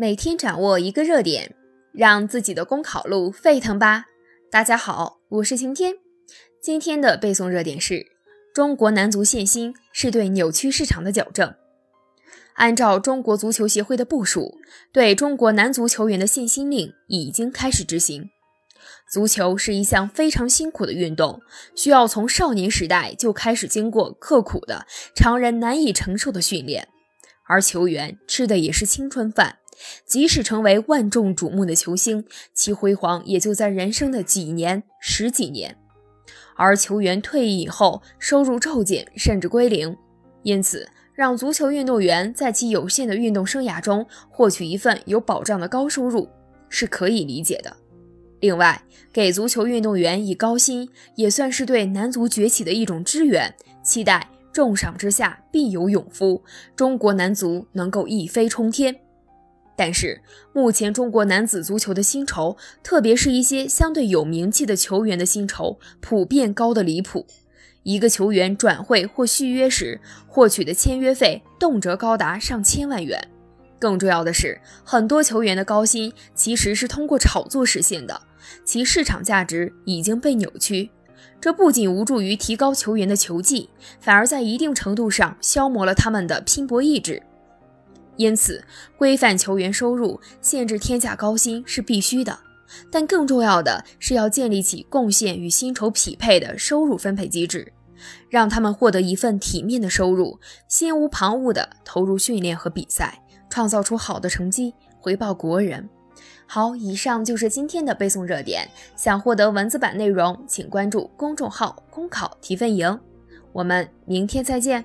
每天掌握一个热点，让自己的公考路沸腾吧！大家好，我是晴天。今天的背诵热点是：中国男足限薪是对扭曲市场的矫正。按照中国足球协会的部署，对中国男足球员的限薪令已经开始执行。足球是一项非常辛苦的运动，需要从少年时代就开始经过刻苦的、常人难以承受的训练，而球员吃的也是青春饭。即使成为万众瞩目的球星，其辉煌也就在人生的几年、十几年。而球员退役以后，收入骤减甚至归零，因此让足球运动员在其有限的运动生涯中获取一份有保障的高收入是可以理解的。另外，给足球运动员以高薪，也算是对男足崛起的一种支援，期待重赏之下必有勇夫，中国男足能够一飞冲天。但是，目前中国男子足球的薪酬，特别是一些相对有名气的球员的薪酬，普遍高的离谱。一个球员转会或续约时获取的签约费，动辄高达上千万元。更重要的是，很多球员的高薪其实是通过炒作实现的，其市场价值已经被扭曲。这不仅无助于提高球员的球技，反而在一定程度上消磨了他们的拼搏意志。因此，规范球员收入、限制天价高薪是必须的，但更重要的是要建立起贡献与薪酬匹配的收入分配机制，让他们获得一份体面的收入，心无旁骛地投入训练和比赛，创造出好的成绩，回报国人。好，以上就是今天的背诵热点。想获得文字版内容，请关注公众号“公考提分营”。我们明天再见。